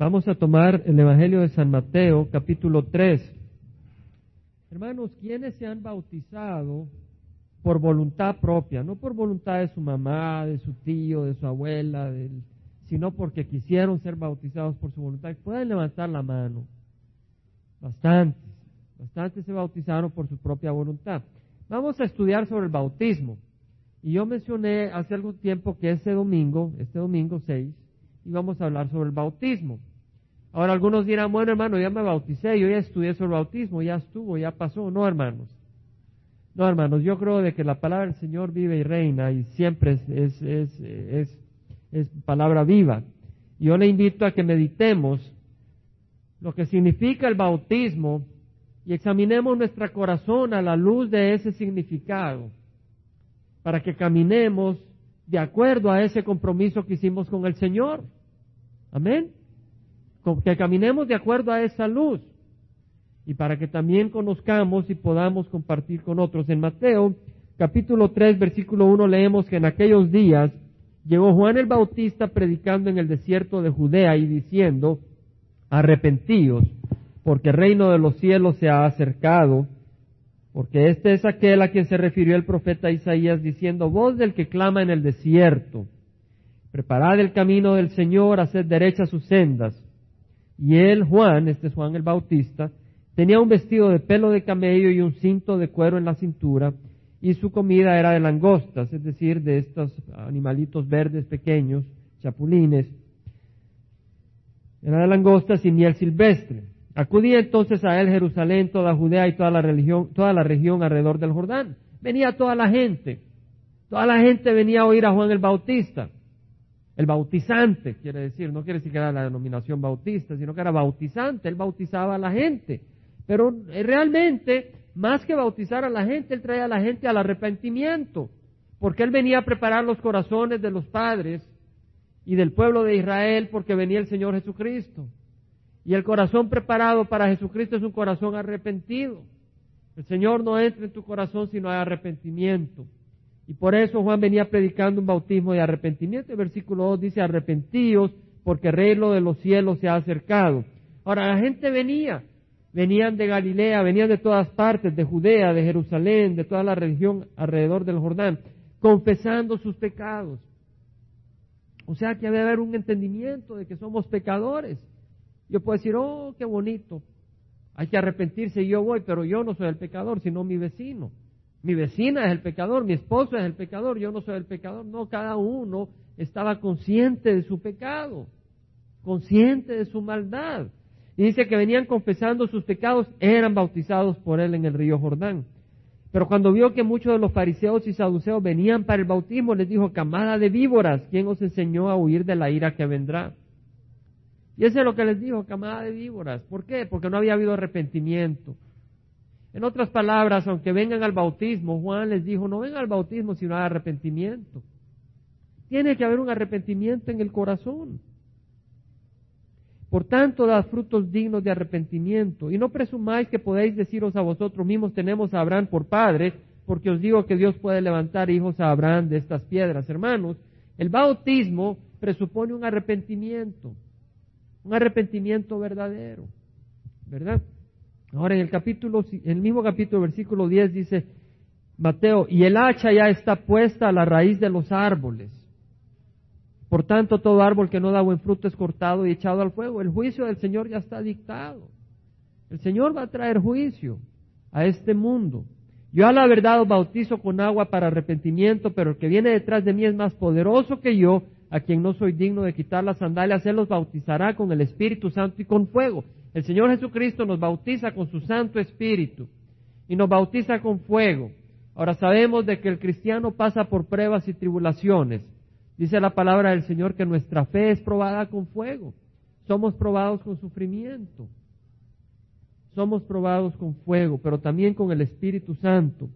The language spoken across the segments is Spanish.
Vamos a tomar el Evangelio de San Mateo, capítulo 3. Hermanos, ¿quiénes se han bautizado por voluntad propia? No por voluntad de su mamá, de su tío, de su abuela, sino porque quisieron ser bautizados por su voluntad. Pueden levantar la mano. Bastantes, bastantes se bautizaron por su propia voluntad. Vamos a estudiar sobre el bautismo. Y yo mencioné hace algún tiempo que este domingo, este domingo 6, íbamos a hablar sobre el bautismo. Ahora algunos dirán, bueno hermano, ya me bauticé, yo ya estudié sobre bautismo, ya estuvo, ya pasó. No, hermanos. No, hermanos, yo creo de que la palabra del Señor vive y reina y siempre es, es, es, es palabra viva. Yo le invito a que meditemos lo que significa el bautismo y examinemos nuestro corazón a la luz de ese significado para que caminemos de acuerdo a ese compromiso que hicimos con el Señor. Amén que caminemos de acuerdo a esa luz y para que también conozcamos y podamos compartir con otros. En Mateo capítulo 3 versículo 1 leemos que en aquellos días llegó Juan el Bautista predicando en el desierto de Judea y diciendo, arrepentíos, porque el reino de los cielos se ha acercado, porque este es aquel a quien se refirió el profeta Isaías diciendo, voz del que clama en el desierto, preparad el camino del Señor, haced derechas sus sendas. Y él, Juan, este es Juan el Bautista, tenía un vestido de pelo de camello y un cinto de cuero en la cintura, y su comida era de langostas, es decir, de estos animalitos verdes pequeños, chapulines. Era de langostas y miel silvestre. Acudía entonces a él Jerusalén, toda Judea y toda la, religión, toda la región alrededor del Jordán. Venía toda la gente. Toda la gente venía a oír a Juan el Bautista. El bautizante, quiere decir, no quiere decir que era la denominación bautista, sino que era bautizante, él bautizaba a la gente. Pero eh, realmente, más que bautizar a la gente, él traía a la gente al arrepentimiento, porque él venía a preparar los corazones de los padres y del pueblo de Israel, porque venía el Señor Jesucristo. Y el corazón preparado para Jesucristo es un corazón arrepentido. El Señor no entra en tu corazón si no hay arrepentimiento. Y por eso Juan venía predicando un bautismo de arrepentimiento. El versículo 2 dice, arrepentíos porque el reino de los cielos se ha acercado. Ahora la gente venía, venían de Galilea, venían de todas partes, de Judea, de Jerusalén, de toda la región alrededor del Jordán, confesando sus pecados. O sea que debe haber un entendimiento de que somos pecadores. Yo puedo decir, oh, qué bonito, hay que arrepentirse, yo voy, pero yo no soy el pecador, sino mi vecino. Mi vecina es el pecador, mi esposo es el pecador, yo no soy el pecador. No, cada uno estaba consciente de su pecado, consciente de su maldad. Y dice que venían confesando sus pecados, eran bautizados por él en el río Jordán. Pero cuando vio que muchos de los fariseos y saduceos venían para el bautismo, les dijo, camada de víboras, ¿quién os enseñó a huir de la ira que vendrá? Y eso es lo que les dijo, camada de víboras. ¿Por qué? Porque no había habido arrepentimiento. En otras palabras, aunque vengan al bautismo, Juan les dijo, no vengan al bautismo sino al arrepentimiento. Tiene que haber un arrepentimiento en el corazón. Por tanto, dad frutos dignos de arrepentimiento. Y no presumáis que podéis deciros a vosotros mismos, tenemos a Abraham por padre, porque os digo que Dios puede levantar hijos a Abraham de estas piedras. Hermanos, el bautismo presupone un arrepentimiento, un arrepentimiento verdadero, ¿verdad? Ahora en el capítulo, en el mismo capítulo, versículo 10 dice Mateo, y el hacha ya está puesta a la raíz de los árboles. Por tanto, todo árbol que no da buen fruto es cortado y echado al fuego. El juicio del Señor ya está dictado. El Señor va a traer juicio a este mundo. Yo a la verdad os bautizo con agua para arrepentimiento, pero el que viene detrás de mí es más poderoso que yo, a quien no soy digno de quitar las sandalias, él los bautizará con el Espíritu Santo y con fuego. El Señor Jesucristo nos bautiza con su Santo Espíritu y nos bautiza con fuego. Ahora sabemos de que el cristiano pasa por pruebas y tribulaciones. Dice la palabra del Señor que nuestra fe es probada con fuego. Somos probados con sufrimiento. Somos probados con fuego, pero también con el Espíritu Santo.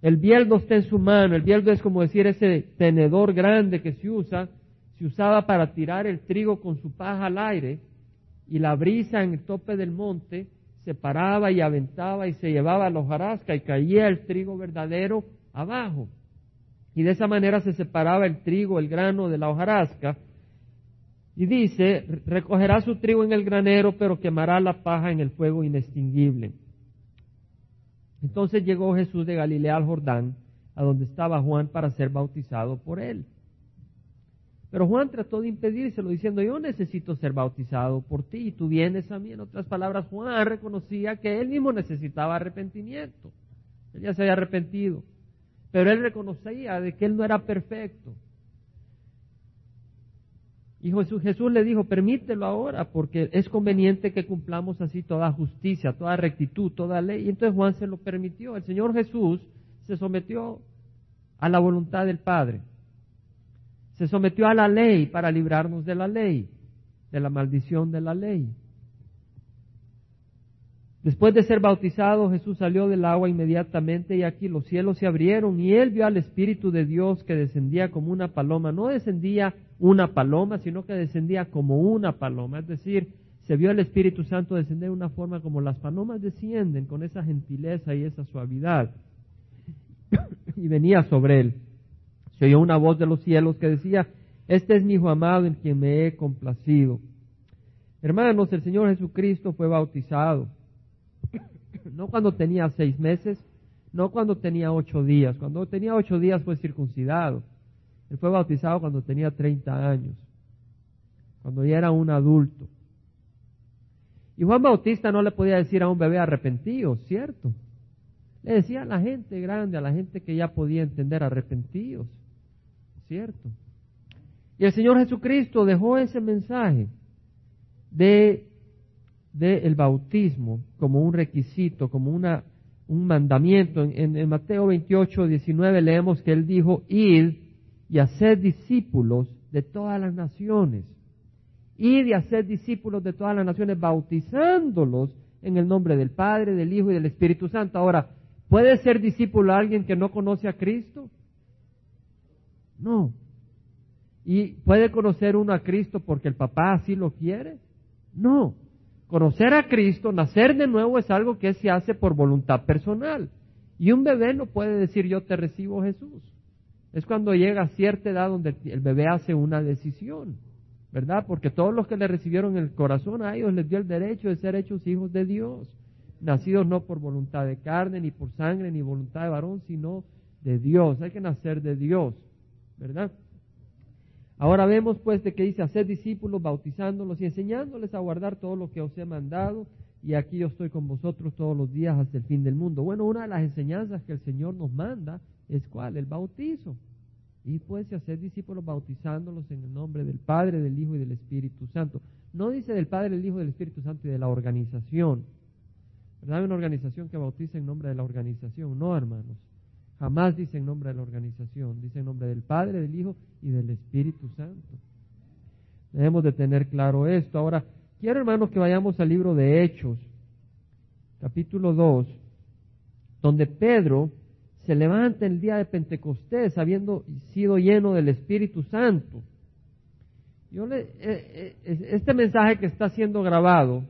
El bieldo está en su mano. El bieldo es como decir ese tenedor grande que se usa. Se usaba para tirar el trigo con su paja al aire y la brisa en el tope del monte se paraba y aventaba y se llevaba la hojarasca y caía el trigo verdadero abajo. Y de esa manera se separaba el trigo, el grano de la hojarasca. Y dice, recogerá su trigo en el granero, pero quemará la paja en el fuego inextinguible. Entonces llegó Jesús de Galilea al Jordán, a donde estaba Juan para ser bautizado por él. Pero Juan trató de impedírselo diciendo, yo necesito ser bautizado por ti y tú vienes a mí. En otras palabras, Juan reconocía que él mismo necesitaba arrepentimiento. Él ya se había arrepentido. Pero él reconocía de que él no era perfecto. Y Jesús, Jesús, le dijo, permítelo ahora, porque es conveniente que cumplamos así toda justicia, toda rectitud, toda ley. Y entonces Juan se lo permitió. El Señor Jesús se sometió a la voluntad del Padre. Se sometió a la ley para librarnos de la ley, de la maldición de la ley. Después de ser bautizado, Jesús salió del agua inmediatamente y aquí los cielos se abrieron y él vio al Espíritu de Dios que descendía como una paloma. No descendía una paloma, sino que descendía como una paloma. Es decir, se vio al Espíritu Santo descender de una forma como las palomas descienden, con esa gentileza y esa suavidad. y venía sobre él. Se oyó una voz de los cielos que decía, este es mi Hijo amado en quien me he complacido. Hermanos, el Señor Jesucristo fue bautizado no cuando tenía seis meses, no cuando tenía ocho días. Cuando tenía ocho días fue circuncidado. Él fue bautizado cuando tenía treinta años, cuando ya era un adulto. Y Juan Bautista no le podía decir a un bebé arrepentido, ¿cierto? Le decía a la gente grande, a la gente que ya podía entender arrepentidos, ¿cierto? Y el Señor Jesucristo dejó ese mensaje de del bautismo como un requisito, como una, un mandamiento. En, Mateo 28, 19 leemos que él dijo, id y hacer discípulos de todas las naciones. Id y hacer discípulos de todas las naciones, bautizándolos en el nombre del Padre, del Hijo y del Espíritu Santo. Ahora, ¿puede ser discípulo alguien que no conoce a Cristo? No. ¿Y puede conocer uno a Cristo porque el papá así lo quiere? No. Conocer a Cristo, nacer de nuevo es algo que se hace por voluntad personal. Y un bebé no puede decir yo te recibo Jesús. Es cuando llega a cierta edad donde el bebé hace una decisión, ¿verdad? Porque todos los que le recibieron el corazón a ellos les dio el derecho de ser hechos hijos de Dios, nacidos no por voluntad de carne, ni por sangre, ni voluntad de varón, sino de Dios. Hay que nacer de Dios, ¿verdad? Ahora vemos pues de que dice hacer discípulos, bautizándolos y enseñándoles a guardar todo lo que os he mandado y aquí yo estoy con vosotros todos los días hasta el fin del mundo. Bueno, una de las enseñanzas que el Señor nos manda es cuál, el bautizo. Y pues hacer discípulos bautizándolos en el nombre del Padre, del Hijo y del Espíritu Santo. No dice del Padre, del Hijo del Espíritu Santo y de la organización. ¿Verdad? Hay una organización que bautiza en nombre de la organización. No, hermanos. Jamás dice en nombre de la organización, dice en nombre del Padre, del Hijo y del Espíritu Santo. Debemos de tener claro esto. Ahora, quiero hermanos que vayamos al libro de Hechos, capítulo 2, donde Pedro se levanta el día de Pentecostés habiendo sido lleno del Espíritu Santo. Yo le, eh, eh, este mensaje que está siendo grabado,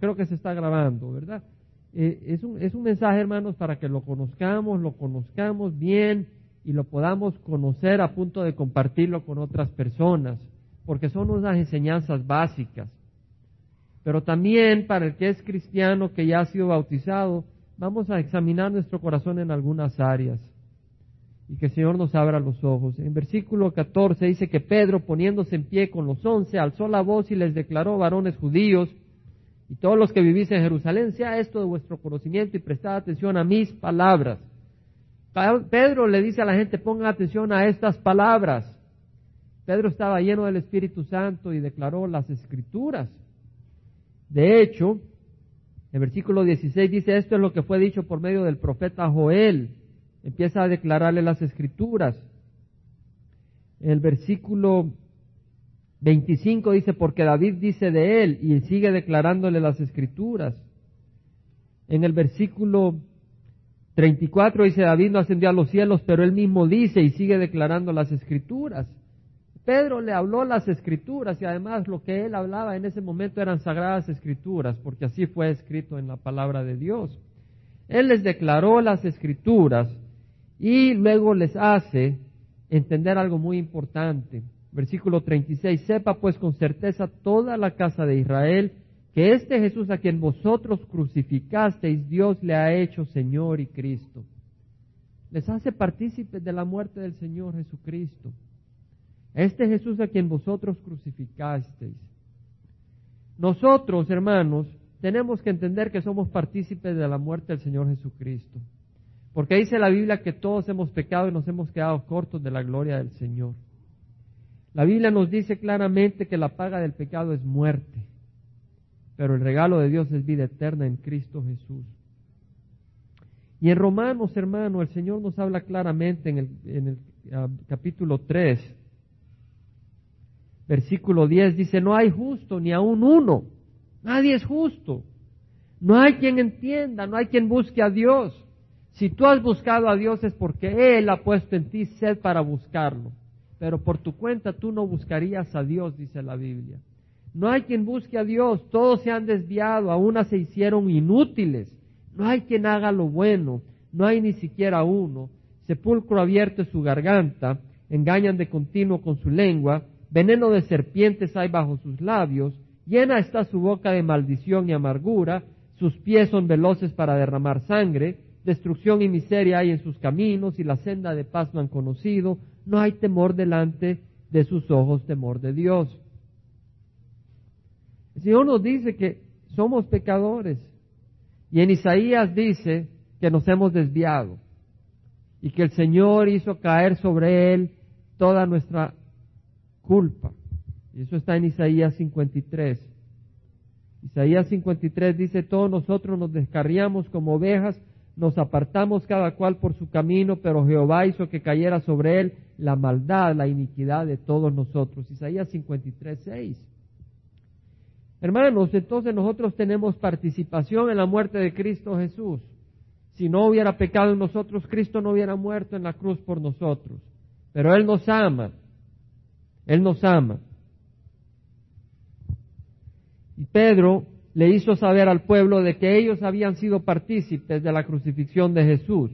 creo que se está grabando, ¿verdad? Eh, es, un, es un mensaje, hermanos, para que lo conozcamos, lo conozcamos bien y lo podamos conocer a punto de compartirlo con otras personas, porque son unas enseñanzas básicas. Pero también para el que es cristiano, que ya ha sido bautizado, vamos a examinar nuestro corazón en algunas áreas y que el Señor nos abra los ojos. En versículo 14 dice que Pedro, poniéndose en pie con los once, alzó la voz y les declaró, varones judíos, y todos los que vivís en Jerusalén, sea esto de vuestro conocimiento y prestad atención a mis palabras. Pedro le dice a la gente, pongan atención a estas palabras. Pedro estaba lleno del Espíritu Santo y declaró las escrituras. De hecho, el versículo 16 dice, esto es lo que fue dicho por medio del profeta Joel. Empieza a declararle las escrituras. El versículo 25 dice, porque David dice de él y sigue declarándole las escrituras. En el versículo 34 dice, David no ascendió a los cielos, pero él mismo dice y sigue declarando las escrituras. Pedro le habló las escrituras y además lo que él hablaba en ese momento eran sagradas escrituras, porque así fue escrito en la palabra de Dios. Él les declaró las escrituras y luego les hace entender algo muy importante Versículo 36, sepa pues con certeza toda la casa de Israel que este Jesús a quien vosotros crucificasteis, Dios le ha hecho Señor y Cristo. Les hace partícipes de la muerte del Señor Jesucristo. Este Jesús a quien vosotros crucificasteis. Nosotros, hermanos, tenemos que entender que somos partícipes de la muerte del Señor Jesucristo. Porque dice la Biblia que todos hemos pecado y nos hemos quedado cortos de la gloria del Señor. La Biblia nos dice claramente que la paga del pecado es muerte pero el regalo de Dios es vida eterna en Cristo Jesús. Y en Romanos, hermano, el Señor nos habla claramente en el, en el ah, capítulo 3, versículo 10, dice, no hay justo ni aún uno, nadie es justo, no hay quien entienda, no hay quien busque a Dios. Si tú has buscado a Dios es porque Él ha puesto en ti sed para buscarlo, pero por tu cuenta tú no buscarías a Dios, dice la Biblia. No hay quien busque a Dios, todos se han desviado, aún se hicieron inútiles. No hay quien haga lo bueno, no hay ni siquiera uno. Sepulcro abierto es su garganta, engañan de continuo con su lengua, veneno de serpientes hay bajo sus labios, llena está su boca de maldición y amargura, sus pies son veloces para derramar sangre, destrucción y miseria hay en sus caminos y la senda de paz no han conocido, no hay temor delante de sus ojos, temor de Dios. El Señor nos dice que somos pecadores. Y en Isaías dice que nos hemos desviado y que el Señor hizo caer sobre él toda nuestra culpa. Y eso está en Isaías 53. Isaías 53 dice, todos nosotros nos descarriamos como ovejas, nos apartamos cada cual por su camino, pero Jehová hizo que cayera sobre él la maldad, la iniquidad de todos nosotros. Isaías 53, 6. Hermanos, entonces nosotros tenemos participación en la muerte de Cristo Jesús. Si no hubiera pecado en nosotros, Cristo no hubiera muerto en la cruz por nosotros. Pero Él nos ama. Él nos ama. Y Pedro le hizo saber al pueblo de que ellos habían sido partícipes de la crucifixión de Jesús.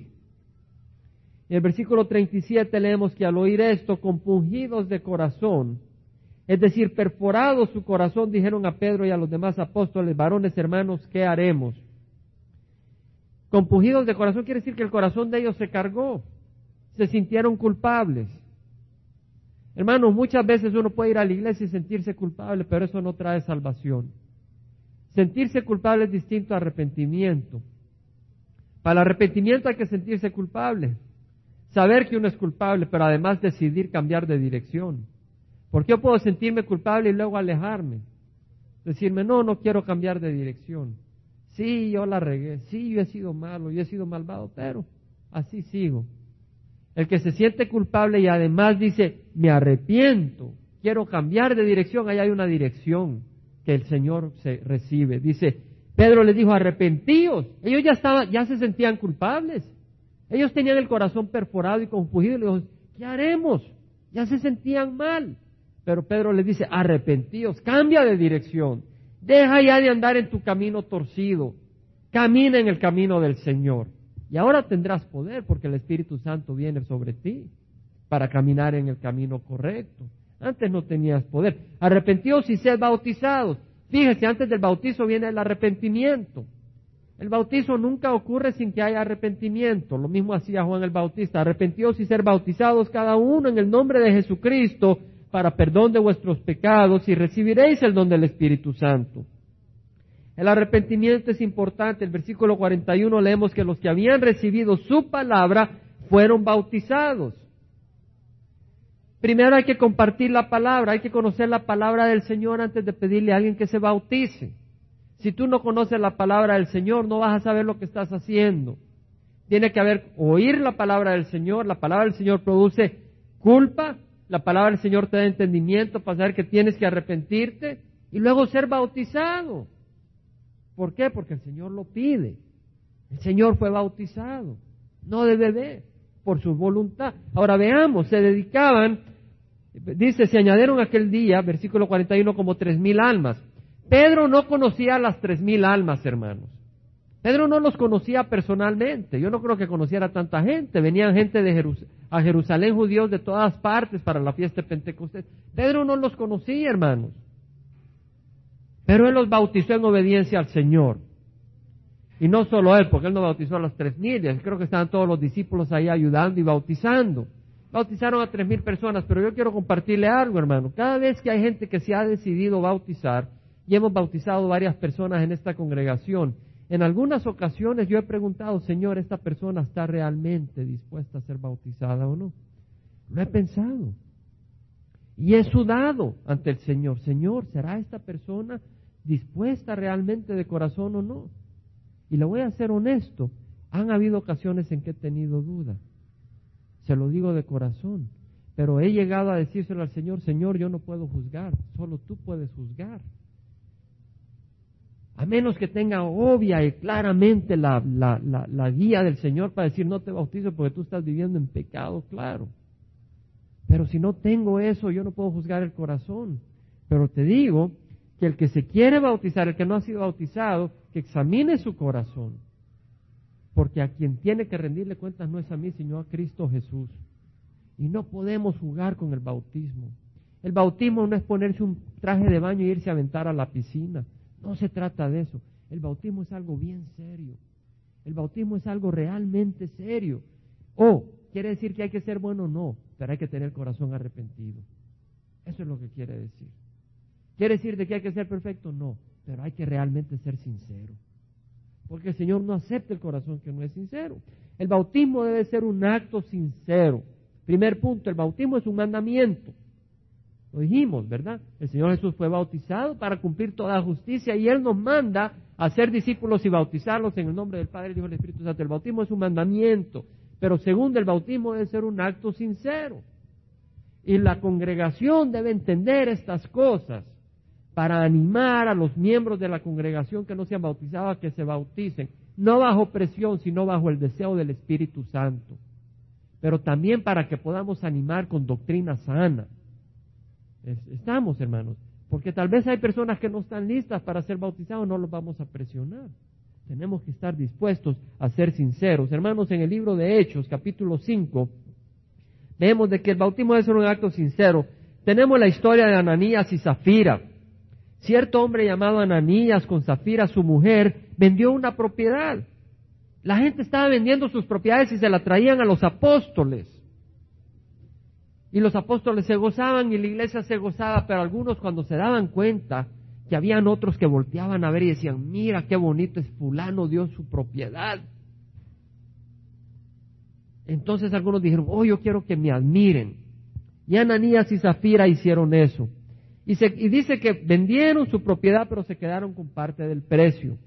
En el versículo 37 leemos que al oír esto, compungidos de corazón, es decir, perforado su corazón, dijeron a Pedro y a los demás apóstoles, varones hermanos, ¿qué haremos? Compugidos de corazón quiere decir que el corazón de ellos se cargó, se sintieron culpables. Hermanos, muchas veces uno puede ir a la iglesia y sentirse culpable, pero eso no trae salvación. Sentirse culpable es distinto a arrepentimiento. Para el arrepentimiento hay que sentirse culpable, saber que uno es culpable, pero además decidir cambiar de dirección. Porque yo puedo sentirme culpable y luego alejarme. Decirme, no, no quiero cambiar de dirección. Sí, yo la regué. Sí, yo he sido malo, yo he sido malvado, pero así sigo. El que se siente culpable y además dice, me arrepiento, quiero cambiar de dirección, ahí hay una dirección que el Señor se recibe. Dice, Pedro les dijo, arrepentíos. Ellos ya estaban, ya se sentían culpables. Ellos tenían el corazón perforado y confundido le dijo, ¿qué haremos? Ya se sentían mal. Pero Pedro le dice, arrepentíos, cambia de dirección, deja ya de andar en tu camino torcido, camina en el camino del Señor. Y ahora tendrás poder porque el Espíritu Santo viene sobre ti para caminar en el camino correcto. Antes no tenías poder. Arrepentíos y sed bautizados. Fíjese, antes del bautizo viene el arrepentimiento. El bautizo nunca ocurre sin que haya arrepentimiento. Lo mismo hacía Juan el Bautista. Arrepentíos y ser bautizados cada uno en el nombre de Jesucristo para perdón de vuestros pecados y recibiréis el don del Espíritu Santo. El arrepentimiento es importante. El versículo 41 leemos que los que habían recibido su palabra fueron bautizados. Primero hay que compartir la palabra, hay que conocer la palabra del Señor antes de pedirle a alguien que se bautice. Si tú no conoces la palabra del Señor, no vas a saber lo que estás haciendo. Tiene que haber oír la palabra del Señor. La palabra del Señor produce culpa, la palabra del Señor te da entendimiento para saber que tienes que arrepentirte y luego ser bautizado. ¿Por qué? Porque el Señor lo pide. El Señor fue bautizado, no de bebé, por su voluntad. Ahora veamos, se dedicaban, dice, se añadieron aquel día, versículo 41, como tres mil almas. Pedro no conocía las tres mil almas, hermanos. Pedro no los conocía personalmente. Yo no creo que conociera tanta gente. Venían gente de a Jerusalén, judíos de todas partes para la fiesta de Pentecostés. Pedro no los conocía, hermanos. Pero él los bautizó en obediencia al Señor. Y no solo él, porque él no bautizó a las tres mil, creo que estaban todos los discípulos ahí ayudando y bautizando. Bautizaron a tres mil personas, pero yo quiero compartirle algo, hermano. Cada vez que hay gente que se ha decidido bautizar, y hemos bautizado varias personas en esta congregación, en algunas ocasiones yo he preguntado, Señor, ¿esta persona está realmente dispuesta a ser bautizada o no? Lo he pensado. Y he sudado ante el Señor. Señor, ¿será esta persona dispuesta realmente de corazón o no? Y le voy a ser honesto, han habido ocasiones en que he tenido duda. Se lo digo de corazón. Pero he llegado a decírselo al Señor, Señor, yo no puedo juzgar, solo tú puedes juzgar. A menos que tenga obvia y claramente la, la, guía del Señor para decir no te bautizo porque tú estás viviendo en pecado, claro. Pero si no tengo eso, yo no puedo juzgar el corazón. Pero te digo que el que se quiere bautizar, el que no ha sido bautizado, que examine su corazón. Porque a quien tiene que rendirle cuentas no es a mí, sino a Cristo Jesús. Y no podemos jugar con el bautismo. El bautismo no es ponerse un traje de baño e irse a aventar a la piscina. No se trata de eso. El bautismo es algo bien serio. El bautismo es algo realmente serio. O, ¿quiere decir que hay que ser bueno? No, pero hay que tener corazón arrepentido. Eso es lo que quiere decir. ¿Quiere decir de que hay que ser perfecto? No, pero hay que realmente ser sincero. Porque el Señor no acepta el corazón que no es sincero. El bautismo debe ser un acto sincero. Primer punto, el bautismo es un mandamiento. Lo dijimos, ¿verdad? El Señor Jesús fue bautizado para cumplir toda justicia y Él nos manda a ser discípulos y bautizarlos en el nombre del Padre, el Hijo y del Espíritu Santo. El bautismo es un mandamiento, pero segundo, el bautismo debe ser un acto sincero. Y la congregación debe entender estas cosas para animar a los miembros de la congregación que no se han bautizado a que se bauticen, no bajo presión, sino bajo el deseo del Espíritu Santo, pero también para que podamos animar con doctrina sana Estamos, hermanos, porque tal vez hay personas que no están listas para ser bautizados, no los vamos a presionar. Tenemos que estar dispuestos a ser sinceros. Hermanos, en el libro de Hechos, capítulo 5, vemos de que el bautismo ser un acto sincero. Tenemos la historia de Ananías y Zafira. Cierto hombre llamado Ananías con Zafira, su mujer, vendió una propiedad. La gente estaba vendiendo sus propiedades y se la traían a los apóstoles. Y los apóstoles se gozaban y la iglesia se gozaba, pero algunos cuando se daban cuenta que habían otros que volteaban a ver y decían, mira qué bonito es fulano, dio su propiedad. Entonces algunos dijeron, oh, yo quiero que me admiren. Y Ananías y Zafira hicieron eso. Y, y dice que vendieron su propiedad, pero se quedaron con parte del precio.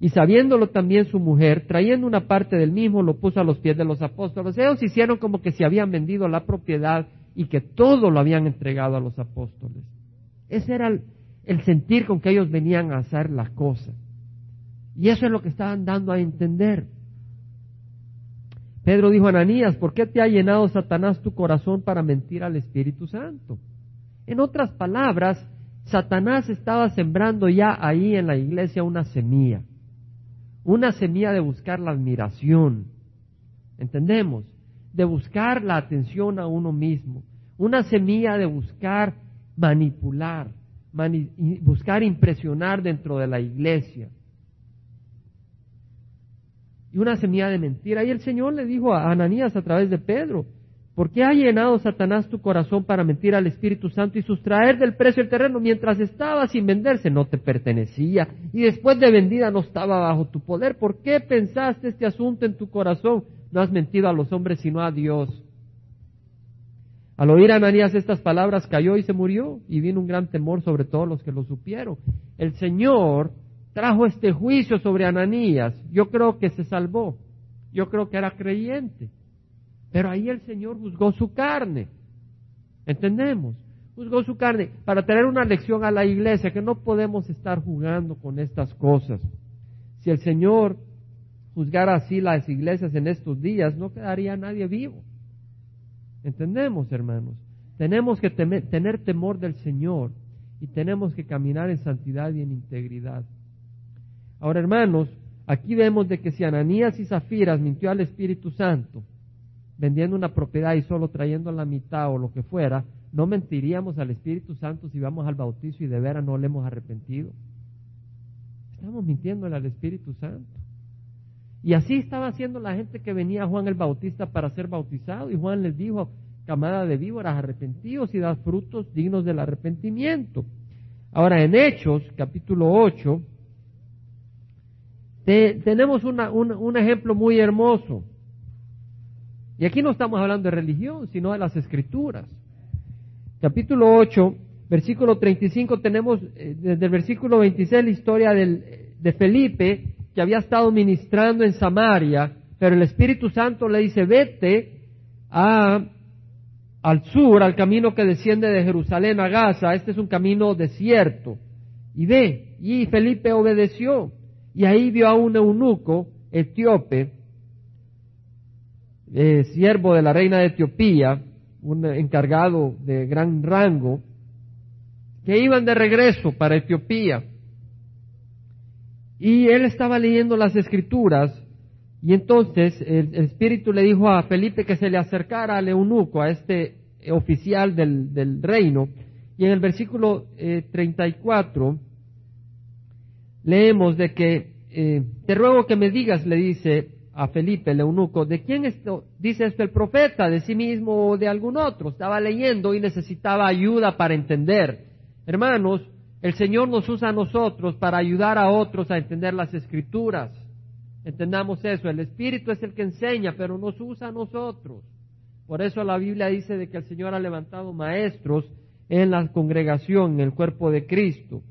Y sabiéndolo también su mujer, trayendo una parte del mismo, lo puso a los pies de los apóstoles. Ellos hicieron como que se habían vendido la propiedad y que todo lo habían entregado a los apóstoles. Ese era el, sentir con que ellos venían a hacer las cosas. Y eso es lo que estaban dando a entender. Pedro dijo a Ananías, ¿por qué te ha llenado Satanás tu corazón para mentir al Espíritu Santo? En otras palabras, Satanás estaba sembrando ya ahí en la iglesia una semilla una semilla de buscar la admiración, ¿entendemos? De buscar la atención a uno mismo, una semilla de buscar manipular, buscar impresionar dentro de la iglesia. Y una semilla de mentira. Y el Señor le dijo a Ananías a través de Pedro, ¿Por qué ha llenado Satanás tu corazón para mentir al Espíritu Santo y sustraer del precio el terreno mientras estaba sin venderse? No te pertenecía y después de vendida no estaba bajo tu poder. ¿Por qué pensaste este asunto en tu corazón? No has mentido a los hombres sino a Dios. Al oír Ananías estas palabras cayó y se murió y vino un gran temor sobre todos los que lo supieron. El Señor trajo este juicio sobre Ananías. Yo creo que se salvó. Yo creo que era creyente. Pero ahí el Señor juzgó su carne. ¿Entendemos? Juzgó su carne para tener una lección a la iglesia que no podemos estar jugando con estas cosas. Si el Señor juzgara así las iglesias en estos días, no quedaría nadie vivo. ¿Entendemos, hermanos? Tenemos que tener temor del Señor y tenemos que caminar en santidad y en integridad. Ahora, hermanos, Aquí vemos de que si Ananías y Zafiras mintió al Espíritu Santo, vendiendo una propiedad y solo trayendo la mitad o lo que fuera, no mentiríamos al Espíritu Santo si vamos al bautizo y de veras no le hemos arrepentido. Estamos mintiéndole al Espíritu Santo. Y así estaba haciendo la gente que venía a Juan el Bautista para ser bautizado. Y Juan les dijo, camada de víboras, arrepentidos y dad frutos dignos del arrepentimiento. Ahora, en Hechos, capítulo 8, tenemos un ejemplo muy hermoso. Y aquí no estamos hablando de religión, sino de las escrituras. Capítulo 8, versículo 35, tenemos eh, desde el versículo 26 la historia de Felipe, que había estado ministrando en Samaria, pero el Espíritu Santo le dice, vete a, al sur, al camino que desciende de Jerusalén a Gaza, este es un camino desierto, y ve, y Felipe obedeció, y ahí vio a un eunuco etíope, eh, siervo de la reina de Etiopía, un encargado de gran rango, que iban de regreso para Etiopía. Y él estaba leyendo las escrituras y entonces el, Espíritu le dijo a Felipe que se le acercara al eunuco, a este oficial del, reino. Y en el versículo 34 eh, leemos de que, eh, te ruego que me digas, le dice a Felipe el eunuco, ¿de quién esto, dice esto el profeta? ¿De sí mismo o de algún otro? Estaba leyendo y necesitaba ayuda para entender. Hermanos, el Señor nos usa a nosotros para ayudar a otros a entender las escrituras. Entendamos eso, el Espíritu es el que enseña, pero nos usa a nosotros. Por eso la Biblia dice de que el Señor ha levantado maestros en la congregación, en el cuerpo de Cristo.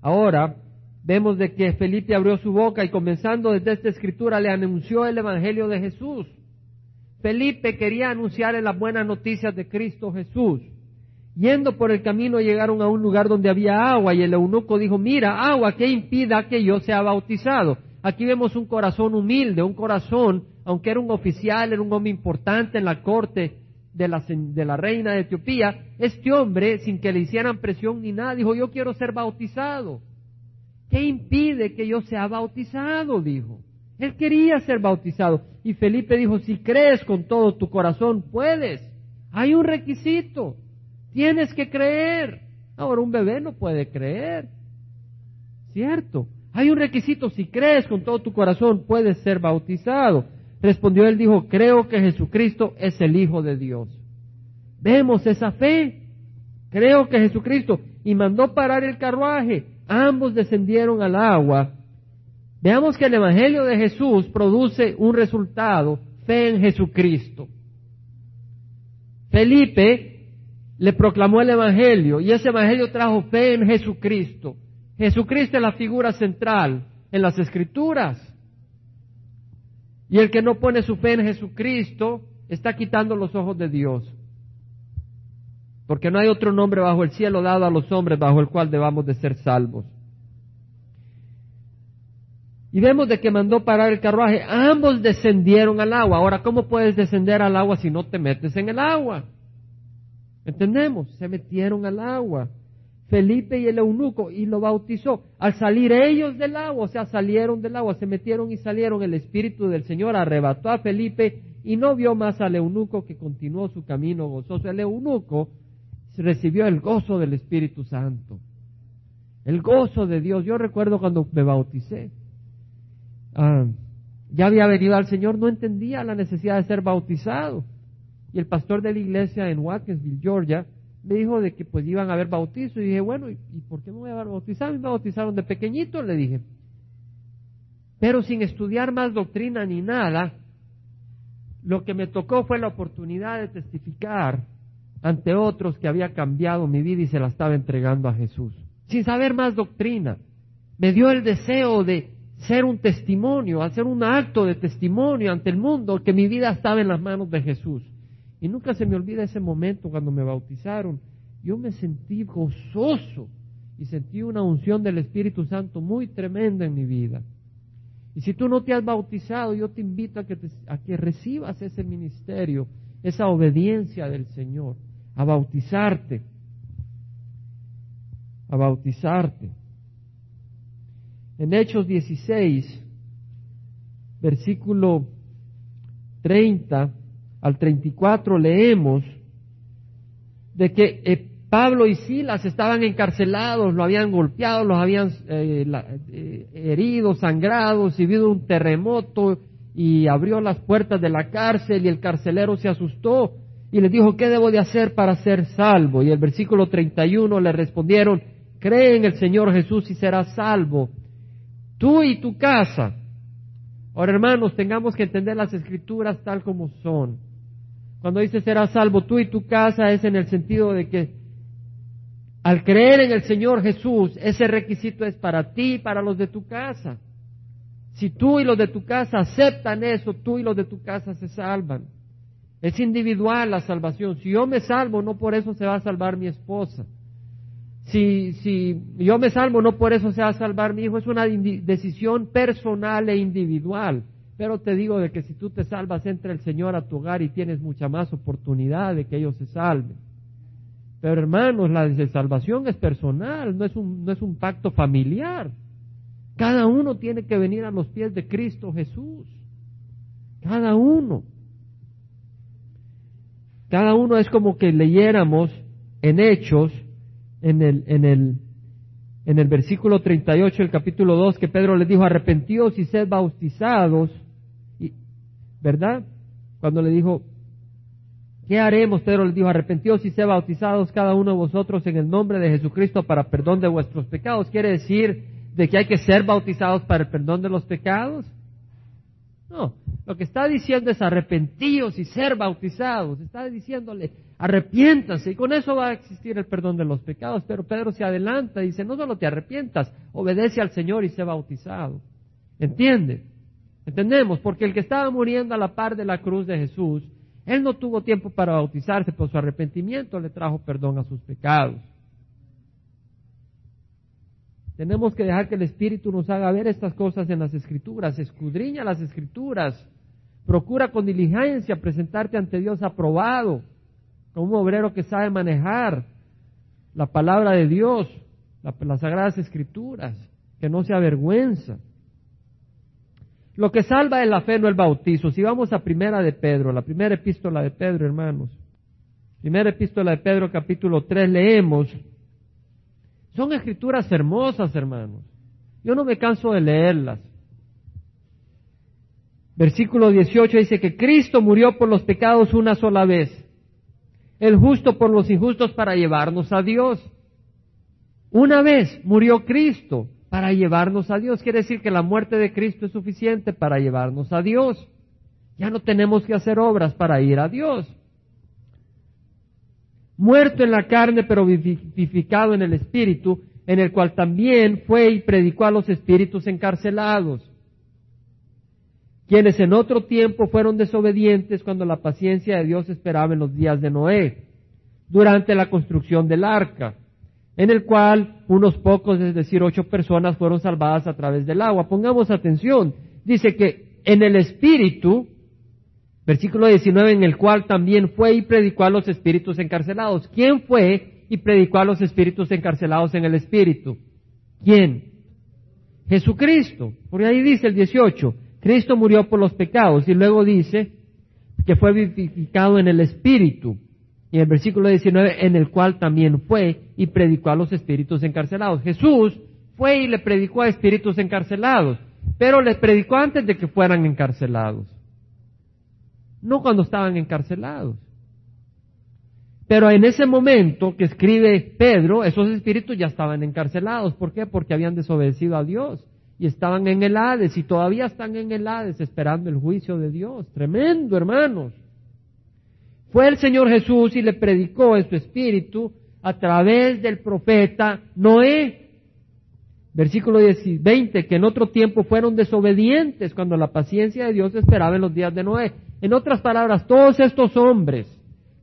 Ahora, vemos de que Felipe abrió su boca y comenzando desde esta escritura le anunció el Evangelio de Jesús. Felipe quería anunciar en las buenas noticias de Cristo Jesús. Yendo por el camino llegaron a un lugar donde había agua y el eunuco dijo, mira, agua, ¿qué impida que yo sea bautizado? Aquí vemos un corazón humilde, un corazón, aunque era un oficial, era un hombre importante en la corte de la, de la reina de Etiopía, este hombre, sin que le hicieran presión ni nada, dijo, yo quiero ser bautizado. ¿Qué impide que yo sea bautizado? dijo. Él quería ser bautizado. Y Felipe dijo, si crees con todo tu corazón, puedes. Hay un requisito. Tienes que creer. Ahora un bebé no puede creer. ¿Cierto? Hay un requisito. Si crees con todo tu corazón, puedes ser bautizado. Respondió él, dijo, creo que Jesucristo es el Hijo de Dios. Vemos esa fe. Creo que Jesucristo. Y mandó parar el carruaje. Ambos descendieron al agua. Veamos que el Evangelio de Jesús produce un resultado, fe en Jesucristo. Felipe le proclamó el Evangelio y ese Evangelio trajo fe en Jesucristo. Jesucristo es la figura central en las Escrituras. Y el que no pone su fe en Jesucristo está quitando los ojos de Dios. Porque no hay otro nombre bajo el cielo dado a los hombres bajo el cual debamos de ser salvos. Y vemos de que mandó parar el carruaje. Ambos descendieron al agua. Ahora, ¿cómo puedes descender al agua si no te metes en el agua? ¿Entendemos? Se metieron al agua. Felipe y el eunuco y lo bautizó. Al salir ellos del agua, o sea, salieron del agua, se metieron y salieron, el Espíritu del Señor arrebató a Felipe y no vio más al eunuco que continuó su camino gozoso. El eunuco recibió el gozo del Espíritu Santo. El gozo de Dios. Yo recuerdo cuando me bauticé. Ah, ya había venido al Señor, no entendía la necesidad de ser bautizado. Y el pastor de la iglesia en Watkinsville, Georgia, me dijo de que pues iban a haber bautizo y dije, bueno, ¿y, por qué no voy a? Y me bautizaron de pequeñito, le dije. Pero sin estudiar más doctrina ni nada, lo que me tocó fue la oportunidad de testificar ante otros que había cambiado mi vida y se la estaba entregando a Jesús. Sin saber más doctrina. Me dio el deseo de ser un testimonio, hacer un acto de testimonio ante el mundo que mi vida estaba en las manos de Jesús. Y nunca se me olvida ese momento cuando me bautizaron. Yo me sentí gozoso y sentí una unción del Espíritu Santo muy tremenda en mi vida. Y si tú no te has bautizado, yo te invito a que, a que recibas ese ministerio, esa obediencia del Señor, a bautizarte, a bautizarte. En Hechos 16, versículo 30 al 34 leemos de que eh, Pablo y Silas estaban encarcelados, lo habían golpeado, los habían eh, eh, herido, sangrados, y vino un terremoto y abrió las puertas de la cárcel y el carcelero se asustó y les dijo, ¿qué debo de hacer para ser salvo? Y el versículo 31 le respondieron, cree en el Señor Jesús y serás salvo, tú y tu casa. Ahora hermanos, tengamos que entender las escrituras tal como son. Cuando dice serás salvo tú y tu casa es en el sentido de que al creer en el Señor Jesús, ese requisito es para ti y para los de tu casa. Si tú y los de tu casa aceptan eso, tú y los de tu casa se salvan. Es individual la salvación. Si yo me salvo, no por eso se va a salvar mi esposa. Si, si yo me salvo, no por eso se va a salvar mi hijo. Es una decisión personal e individual. Pero te digo de que si tú te salvas, entra el Señor a tu hogar y tienes mucha más oportunidad de que ellos se salven. Pero hermanos, la salvación es personal, no es un, no es un pacto familiar. Cada uno tiene que venir a los pies de Cristo Jesús. Cada uno. Cada uno es como que leyéramos en Hechos, en el, en el, en el versículo 38 del capítulo 2, que Pedro les dijo, arrepentíos y sed bautizados, y, ¿verdad? Cuando le dijo, ¿qué haremos? Pedro les dijo, arrepentíos y sed bautizados cada uno de vosotros en el nombre de Jesucristo para perdón de vuestros pecados. Quiere decir de que hay que ser bautizados para el perdón de los pecados. No, lo que está diciendo es arrepentíos y ser bautizados. Está diciéndole, arrepiéntase y con eso va a existir el perdón de los pecados. Pero Pedro se adelanta y dice, no solo te arrepientas, obedece al Señor y sé bautizado. ¿Entiende? Entendemos, porque el que estaba muriendo a la par de la cruz de Jesús, él no tuvo tiempo para bautizarse, pero su arrepentimiento le trajo perdón a sus pecados. Tenemos que dejar que el Espíritu nos haga ver estas cosas en las Escrituras, escudriña las Escrituras, procura con diligencia presentarte ante Dios aprobado, como un obrero que sabe manejar la palabra de Dios, las Sagradas Escrituras, que no se avergüenza. Lo que salva es la fe, no el bautizo. Si vamos a primera de Pedro, la primera epístola de Pedro, hermanos. Primera epístola de Pedro, capítulo 3, leemos son escrituras hermosas, hermanos. Yo no me canso de leerlas. Versículo 18 dice que Cristo murió por los pecados una sola vez, el justo por los injustos para llevarnos a Dios. Una vez murió Cristo para llevarnos a Dios. Quiere decir que la muerte de Cristo es suficiente para llevarnos a Dios. Ya no tenemos que hacer obras para ir a Dios muerto en la carne, pero vivificado en el espíritu, en el cual también fue y predicó a los espíritus encarcelados, quienes en otro tiempo fueron desobedientes cuando la paciencia de Dios esperaba en los días de Noé, durante la construcción del arca, en el cual unos pocos, es decir, ocho personas fueron salvadas a través del agua. Pongamos atención, dice que en el espíritu, Versículo 19, en el cual también fue y predicó a los espíritus encarcelados. ¿Quién fue y predicó a los espíritus encarcelados en el espíritu? ¿Quién? Jesucristo. Por ahí dice el 18, Cristo murió por los pecados y luego dice que fue vivificado en el espíritu. Y el versículo 19, en el cual también fue y predicó a los espíritus encarcelados. Jesús fue y le predicó a espíritus encarcelados, pero les predicó antes de que fueran encarcelados no cuando estaban encarcelados. Pero en ese momento que escribe Pedro, esos espíritus ya estaban encarcelados. ¿Por qué? Porque habían desobedecido a Dios y estaban en el Hades y todavía están en el Hades esperando el juicio de Dios. Tremendo, hermanos. Fue el Señor Jesús y le predicó en su espíritu a través del profeta Noé. Versículo 20, que en otro tiempo fueron desobedientes cuando la paciencia de Dios esperaba en los días de Noé. En otras palabras, todos estos hombres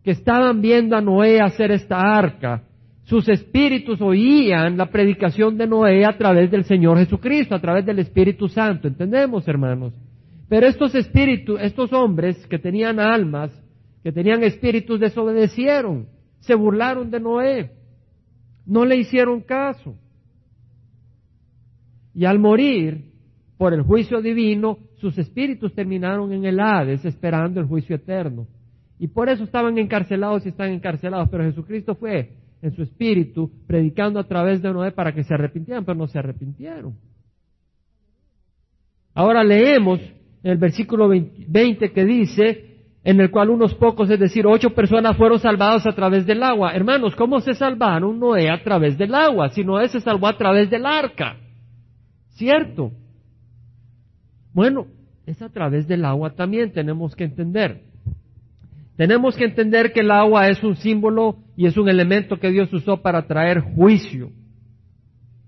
que estaban viendo a Noé hacer esta arca, sus espíritus oían la predicación de Noé a través del Señor Jesucristo, a través del Espíritu Santo. ¿Entendemos, hermanos? Pero estos espíritus, estos hombres que tenían almas, que tenían espíritus, desobedecieron, se burlaron de Noé, no le hicieron caso. Y al morir, por el juicio divino, sus espíritus terminaron en el Hades esperando el juicio eterno. Y por eso estaban encarcelados y están encarcelados, pero Jesucristo fue en su espíritu predicando a través de Noé para que se arrepintieran, pero no se arrepintieron. Ahora leemos en el versículo 20 que dice, en el cual unos pocos, es decir, ocho personas fueron salvados a través del agua. Hermanos, ¿cómo se salvaron Noé a través del agua? Si Noé se salvó a través del arca. ¿Cierto? Bueno, es a través del agua también tenemos que entender. Tenemos que entender que el agua es un símbolo y es un elemento que Dios usó para traer juicio.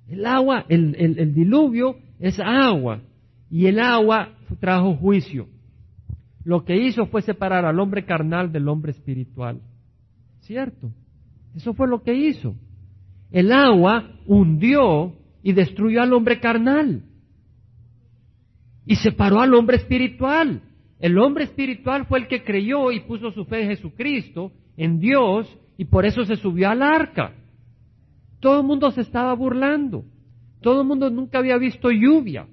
El agua, el, diluvio es agua y el agua trajo juicio. Lo que hizo fue separar al hombre carnal del hombre espiritual. ¿Cierto? Eso fue lo que hizo. El agua hundió y destruyó al hombre carnal. Y separó al hombre espiritual. El hombre espiritual fue el que creyó y puso su fe en Jesucristo, en Dios, y por eso se subió al arca. Todo el mundo se estaba burlando. Todo el mundo nunca había visto lluvia.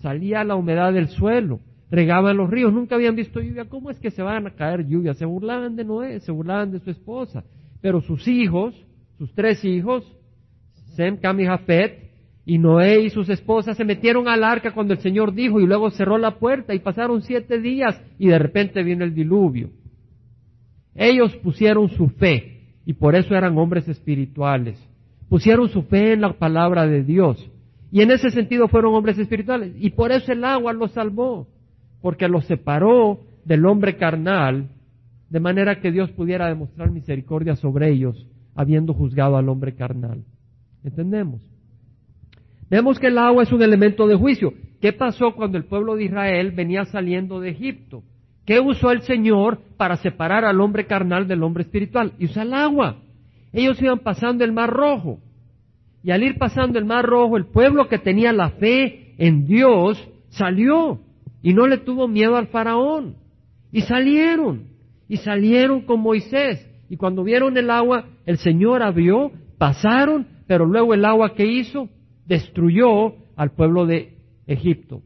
Salía la humedad del suelo, regaban los ríos, nunca habían visto lluvia. ¿Cómo es que se van a caer lluvia? Se burlaban de Noé, se burlaban de su esposa. Pero sus hijos, sus tres hijos, Sem, Cam y Jafet, y Noé y sus esposas se metieron al arca cuando el Señor dijo y luego cerró la puerta y pasaron siete días y de repente vino el diluvio. Ellos pusieron su fe y por eso eran hombres espirituales. Pusieron su fe en la palabra de Dios y en ese sentido fueron hombres espirituales y por eso el agua los salvó, porque los separó del hombre carnal de manera que Dios pudiera demostrar misericordia sobre ellos habiendo juzgado al hombre carnal. ¿Entendemos? Vemos que el agua es un elemento de juicio. ¿Qué pasó cuando el pueblo de Israel venía saliendo de Egipto? ¿Qué usó el Señor para separar al hombre carnal del hombre espiritual? Y usa el agua. Ellos iban pasando el mar rojo. Y al ir pasando el mar rojo, el pueblo que tenía la fe en Dios salió y no le tuvo miedo al faraón. Y salieron. Y salieron con Moisés. Y cuando vieron el agua, el Señor abrió, pasaron, pero luego el agua que hizo destruyó al pueblo de Egipto,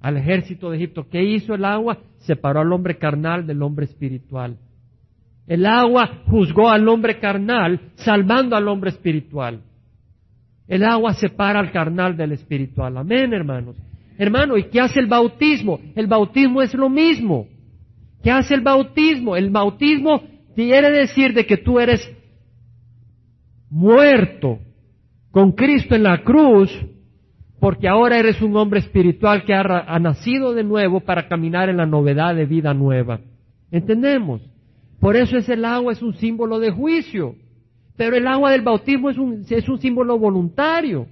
al ejército de Egipto. ¿Qué hizo el agua? Separó al hombre carnal del hombre espiritual. El agua juzgó al hombre carnal, salvando al hombre espiritual. El agua separa al carnal del espiritual. Amén, hermanos. Hermano, ¿y qué hace el bautismo? El bautismo es lo mismo. ¿Qué hace el bautismo? El bautismo quiere decir de que tú eres muerto con Cristo en la cruz, porque ahora eres un hombre espiritual que ha, nacido de nuevo para caminar en la novedad de vida nueva. ¿Entendemos? Por eso es el agua, es un símbolo de juicio. Pero el agua del bautismo es un, es un símbolo voluntario.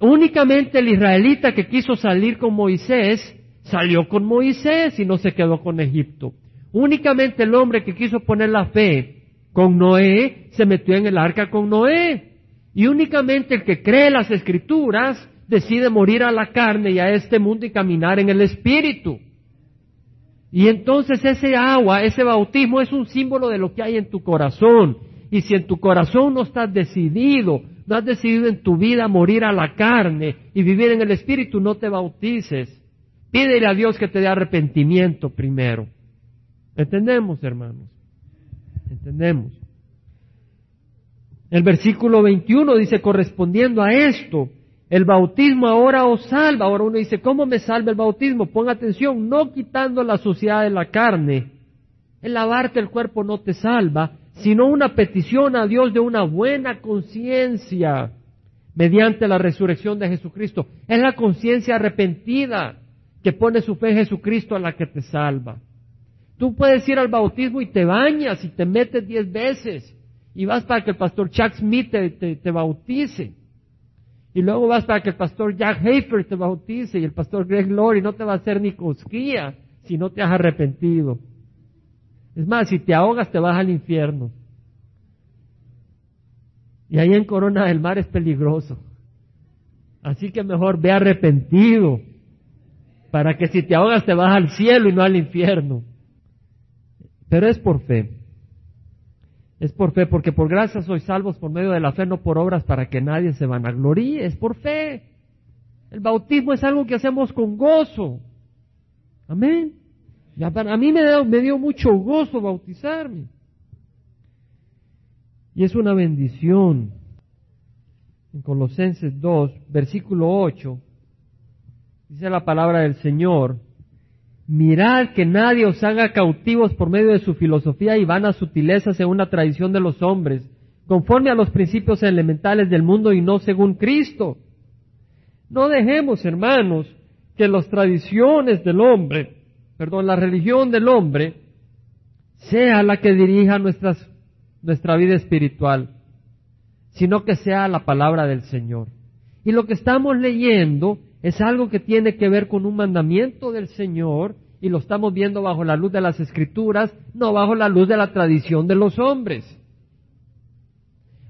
Únicamente el israelita que quiso salir con Moisés, salió con Moisés y no se quedó con Egipto. Únicamente el hombre que quiso poner la fe con Noé, se metió en el arca con Noé. Y únicamente el que cree las escrituras decide morir a la carne y a este mundo y caminar en el espíritu. Y entonces ese agua, ese bautismo es un símbolo de lo que hay en tu corazón. Y si en tu corazón no estás decidido, no has decidido en tu vida morir a la carne y vivir en el espíritu, no te bautices. Pídele a Dios que te dé arrepentimiento primero. ¿Entendemos, hermanos? ¿Entendemos? El versículo 21 dice, correspondiendo a esto, el bautismo ahora os salva. Ahora uno dice, ¿cómo me salva el bautismo? Ponga atención, no quitando la suciedad de la carne. El lavarte el cuerpo no te salva, sino una petición a Dios de una buena conciencia mediante la resurrección de Jesucristo. Es la conciencia arrepentida que pone su fe en Jesucristo a la que te salva. Tú puedes ir al bautismo y te bañas y te metes diez veces y vas para que el pastor Chuck Smith te, bautice. Y luego vas para que el pastor Jack Hafer te bautice y el pastor Greg Laurie no te va a hacer ni cosquilla si no te has arrepentido. Es más, si te ahogas te vas al infierno. Y ahí en Corona del Mar es peligroso. Así que mejor ve arrepentido para que si te ahogas te vas al cielo y no al infierno. Pero es por fe. Es por fe, porque por gracia sois salvos por medio de la fe, no por obras para que nadie se vanagloríe, es por fe. El bautismo es algo que hacemos con gozo. Amén. a mí me, me dio mucho gozo bautizarme. Y es una bendición. En Colosenses 2, versículo 8, dice la palabra del Señor, mirad que nadie os haga cautivos por medio de su filosofía y vanas sutilezas según la tradición de los hombres, conforme a los principios elementales del mundo y no según Cristo. No dejemos, hermanos, que las tradiciones del hombre, perdón, la religión del hombre, sea la que dirija nuestras, nuestra vida espiritual, sino que sea la palabra del Señor. Y lo que estamos leyendo es algo que tiene que ver con un mandamiento del Señor y lo estamos viendo bajo la luz de las escrituras, no bajo la luz de la tradición de los hombres.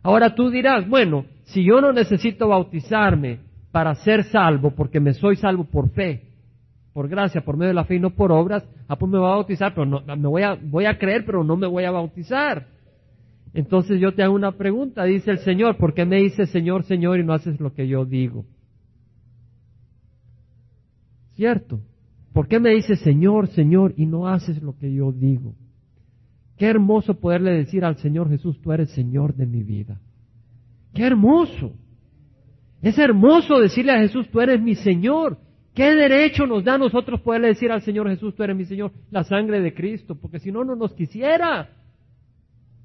Ahora tú dirás, bueno, si yo no necesito bautizarme para ser salvo, porque me soy salvo por fe, por gracia, por medio de la fe y no por obras, ah, pues me voy a bautizar, pero no, me voy a, voy a creer, pero no me voy a bautizar. Entonces yo te hago una pregunta, dice el Señor, ¿por qué me dices Señor, Señor y no haces lo que yo digo? ¿Cierto? ¿Por qué me dices Señor, Señor y no haces lo que yo digo? Qué hermoso poderle decir al Señor Jesús, tú eres Señor de mi vida. Qué hermoso. Es hermoso decirle a Jesús, tú eres mi Señor. ¿Qué derecho nos da a nosotros poderle decir al Señor Jesús, tú eres mi Señor? La sangre de Cristo, porque si no, no nos quisiera.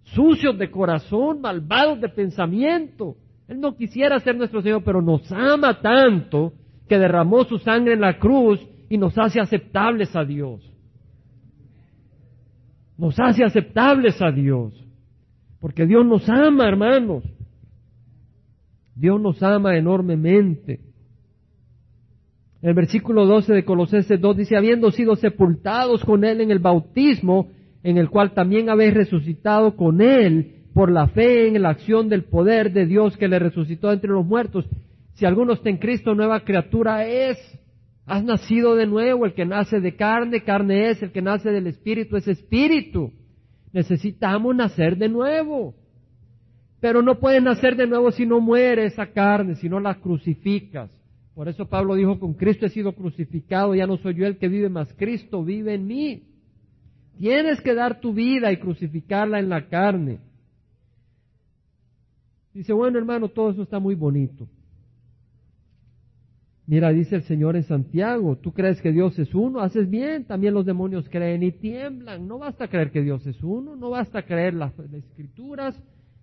Sucios de corazón, malvados de pensamiento. Él no quisiera ser nuestro Señor, pero nos ama tanto que derramó su sangre en la cruz y nos hace aceptables a Dios nos hace aceptables a Dios. Porque Dios nos ama, hermanos. Dios nos ama enormemente. El versículo 12 de Colosenses 2 dice, habiendo sido sepultados con Él en el bautismo, en el cual también habéis resucitado con Él por la fe en la acción del poder de Dios que le resucitó entre los muertos. Si alguno está en Cristo, nueva criatura es. Has nacido de nuevo, el que nace de carne, carne es, el que nace del espíritu es espíritu. Necesitamos nacer de nuevo. Pero no puedes nacer de nuevo si no muere esa carne, si no la crucificas. Por eso Pablo dijo, con Cristo he sido crucificado, ya no soy yo el que vive, más Cristo vive en mí. Tienes que dar tu vida y crucificarla en la carne. Dice, bueno hermano, todo eso está muy bonito. Mira, dice el Señor en Santiago, tú crees que Dios es uno, haces bien, también los demonios creen y tiemblan. No basta creer que Dios es uno, no basta creer las, escrituras,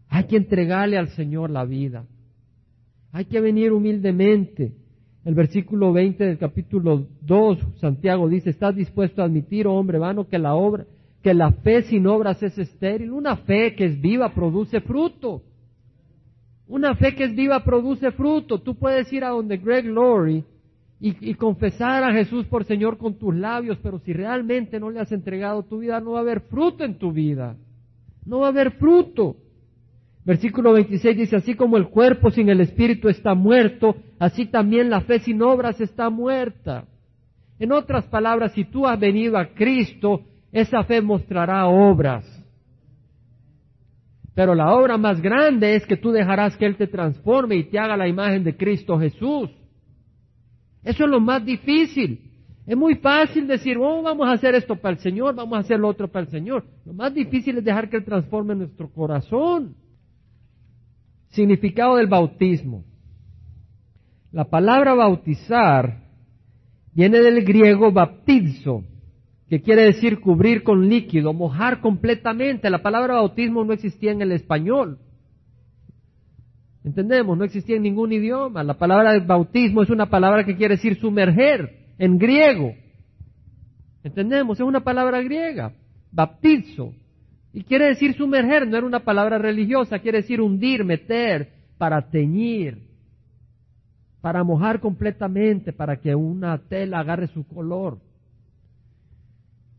hay que entregarle al Señor la vida. Hay que venir humildemente. El versículo 20 del capítulo 2, Santiago dice, ¿estás dispuesto a admitir, oh hombre vano, que la obra, que la fe sin obras es estéril? Una fe que es viva produce fruto. Una fe que es viva produce fruto. Tú puedes ir a donde Greg Laurie y, confesar a Jesús por Señor con tus labios, pero si realmente no le has entregado tu vida, no va a haber fruto en tu vida. No va a haber fruto. Versículo 26 dice, así como el cuerpo sin el espíritu está muerto, así también la fe sin obras está muerta. En otras palabras, si tú has venido a Cristo, esa fe mostrará obras. Pero la obra más grande es que tú dejarás que Él te transforme y te haga la imagen de Cristo Jesús. Eso es lo más difícil. Es muy fácil decir, oh, vamos a hacer esto para el Señor, vamos a hacer lo otro para el Señor. Lo más difícil es dejar que Él transforme nuestro corazón. Significado del bautismo. La palabra bautizar viene del griego baptizo, que quiere decir cubrir con líquido, mojar completamente. La palabra bautismo no existía en el español. Entendemos, no existía en ningún idioma. La palabra bautismo es una palabra que quiere decir sumerger en griego. Entendemos, es una palabra griega, baptizo. Y quiere decir sumerger, no era una palabra religiosa, quiere decir hundir, meter, para teñir, para mojar completamente, para que una tela agarre su color.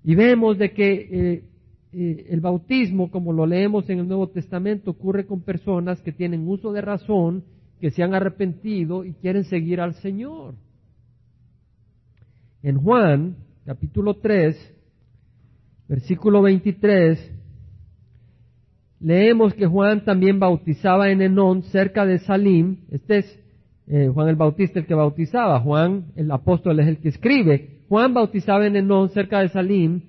Y vemos de que eh, eh, el bautismo, como lo leemos en el Nuevo Testamento, ocurre con personas que tienen uso de razón, que se han arrepentido y quieren seguir al Señor. En Juan, capítulo 3, versículo 23, leemos que Juan también bautizaba en Enón, cerca de Salim. Este es eh, Juan el Bautista el que bautizaba, Juan el apóstol es el que escribe. Juan bautizaba en Enón, cerca de Salim,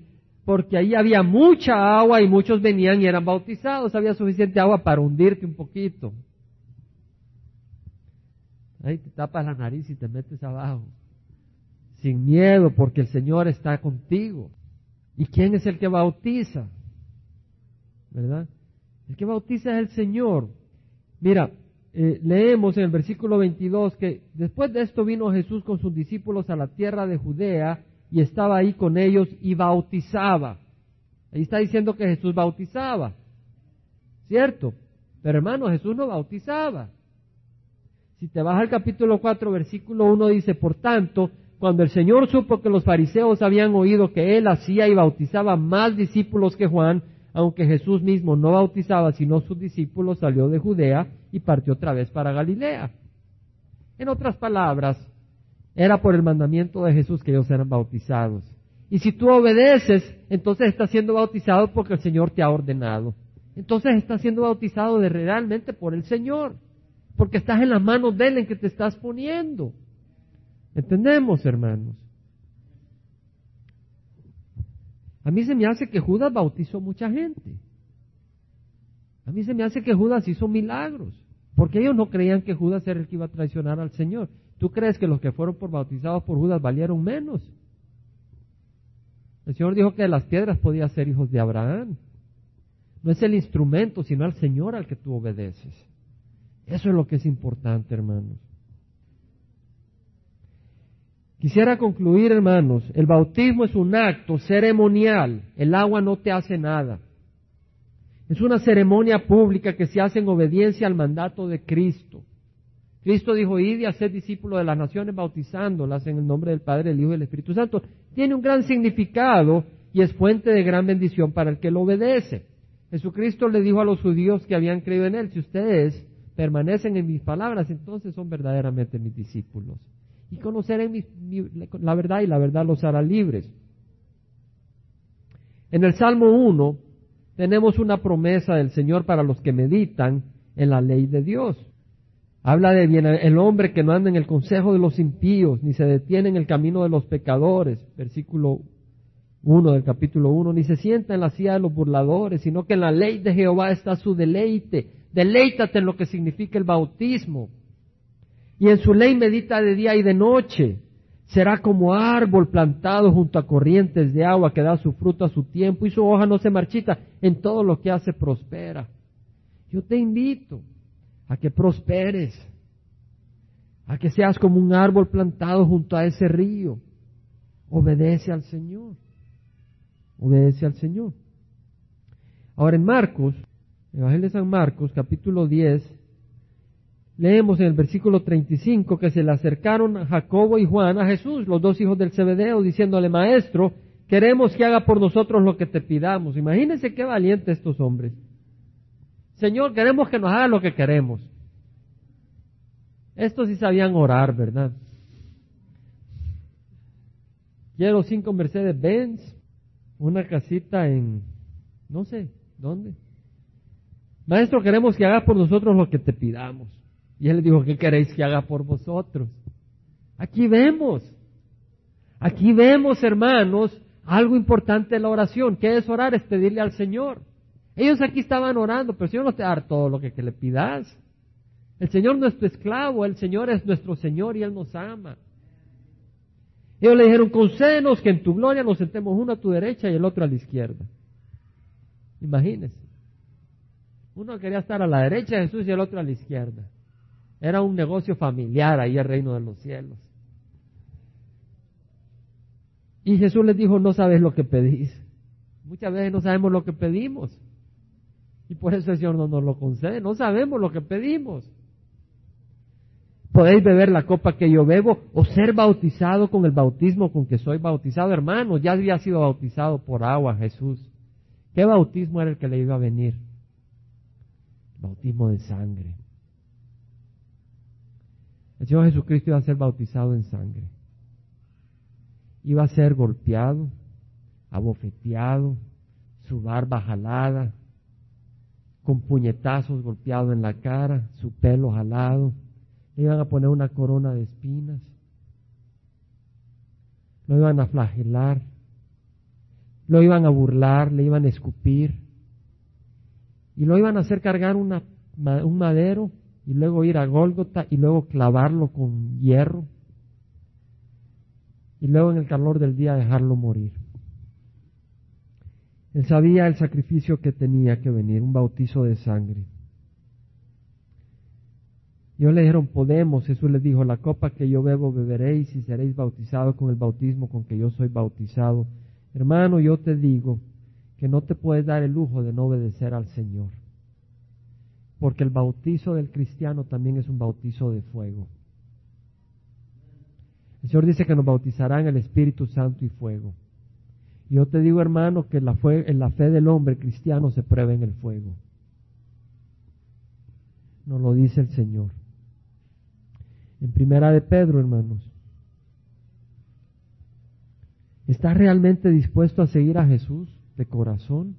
porque ahí había mucha agua y muchos venían y eran bautizados, había suficiente agua para hundirte un poquito. Ahí te tapas la nariz y te metes abajo, sin miedo, porque el Señor está contigo. ¿Y quién es el que bautiza? ¿Verdad? El que bautiza es el Señor. Mira, eh, leemos en el versículo 22 que después de esto vino Jesús con sus discípulos a la tierra de Judea y estaba ahí con ellos y bautizaba. Ahí está diciendo que Jesús bautizaba. ¿Cierto? Pero hermano, Jesús no bautizaba. Si te vas al capítulo 4, versículo 1 dice, por tanto, cuando el Señor supo que los fariseos habían oído que Él hacía y bautizaba más discípulos que Juan, aunque Jesús mismo no bautizaba sino sus discípulos, salió de Judea y partió otra vez para Galilea. En otras palabras, era por el mandamiento de Jesús que ellos eran bautizados. Y si tú obedeces, entonces estás siendo bautizado porque el Señor te ha ordenado. Entonces estás siendo bautizado de realmente por el Señor, porque estás en las manos de Él en que te estás poniendo. ¿Entendemos, hermanos? A mí se me hace que Judas bautizó mucha gente. A mí se me hace que Judas hizo milagros, porque ellos no creían que Judas era el que iba a traicionar al Señor. ¿Tú crees que los que fueron por bautizados por Judas valieron menos? El Señor dijo que de las piedras podía ser hijos de Abraham. No es el instrumento, sino al Señor al que tú obedeces. Eso es lo que es importante, hermanos. Quisiera concluir, hermanos, el bautismo es un acto ceremonial. El agua no te hace nada. Es una ceremonia pública que se hace en obediencia al mandato de Cristo. Cristo dijo, id y haced discípulos de las naciones bautizándolas en el nombre del Padre, del Hijo y del Espíritu Santo. Tiene un gran significado y es fuente de gran bendición para el que lo obedece. Jesucristo le dijo a los judíos que habían creído en Él, si ustedes permanecen en mis palabras, entonces son verdaderamente mis discípulos y conocerán la verdad y la verdad los hará libres. En el Salmo 1 tenemos una promesa del Señor para los que meditan en la ley de Dios. Habla de bien el hombre que no anda en el consejo de los impíos, ni se detiene en el camino de los pecadores, versículo 1 del capítulo 1, ni se sienta en la silla de los burladores, sino que en la ley de Jehová está su deleite. Deleítate en lo que significa el bautismo y en su ley medita de día y de noche. Será como árbol plantado junto a corrientes de agua que da su fruto a su tiempo y su hoja no se marchita. En todo lo que hace prospera. Yo te invito a que prosperes, a que seas como un árbol plantado junto a ese río. Obedece al Señor. Obedece al Señor. Ahora en Marcos, Evangelio de San Marcos, capítulo 10, leemos en el versículo 35 que se le acercaron Jacobo y Juan a Jesús, los dos hijos del Zebedeo, diciéndole, Maestro, queremos que haga por nosotros lo que te pidamos. Imagínense qué valientes estos hombres. Señor, queremos que nos haga lo que queremos. Estos sí sabían orar, ¿verdad? Quiero cinco Mercedes Benz, una casita en, no sé, ¿dónde? Maestro, queremos que hagas por nosotros lo que te pidamos. Y él le dijo, ¿qué queréis que haga por vosotros? Aquí vemos, aquí vemos, hermanos, algo importante en la oración. ¿Qué es orar? Es pedirle al Señor. Ellos aquí estaban orando, pero el Señor no te da todo lo que, le pidas. El Señor no es tu esclavo, el Señor es nuestro Señor y Él nos ama. Ellos le dijeron, concédenos que en tu gloria nos sentemos uno a tu derecha y el otro a la izquierda. Imagínense. Uno quería estar a la derecha de Jesús y el otro a la izquierda. Era un negocio familiar ahí el reino de los cielos. Y Jesús les dijo, no sabes lo que pedís. Muchas veces no sabemos lo que pedimos. Y por eso el Señor no nos lo concede. No sabemos lo que pedimos. Podéis beber la copa que yo bebo o ser bautizado con el bautismo con que soy bautizado. Hermano, ya había sido bautizado por agua Jesús. ¿Qué bautismo era el que le iba a venir? Bautismo de sangre. El Señor Jesucristo iba a ser bautizado en sangre. Iba a ser golpeado, abofeteado, su barba jalada, con puñetazos golpeado en la cara, su pelo jalado, le iban a poner una corona de espinas, lo iban a flagelar, lo iban a burlar, le iban a escupir. Y lo iban a hacer cargar un madero y luego ir a Gólgota y luego clavarlo con hierro y luego en el calor del día dejarlo morir. Él sabía el sacrificio que tenía que venir, un bautizo de sangre. Y ellos le dijeron, podemos, Jesús les dijo, la copa que yo bebo beberéis y seréis bautizados con el bautismo con que yo soy bautizado. Hermano, yo te digo que no te puedes dar el lujo de no obedecer al Señor. Porque el bautizo del cristiano también es un bautizo de fuego. El Señor dice que nos bautizará en el Espíritu Santo y fuego. Yo te digo, hermano, que la, en la fe del hombre cristiano se prueba en el fuego. Nos lo dice el Señor. En primera de Pedro, hermanos. ¿Estás realmente dispuesto a seguir a Jesús de corazón?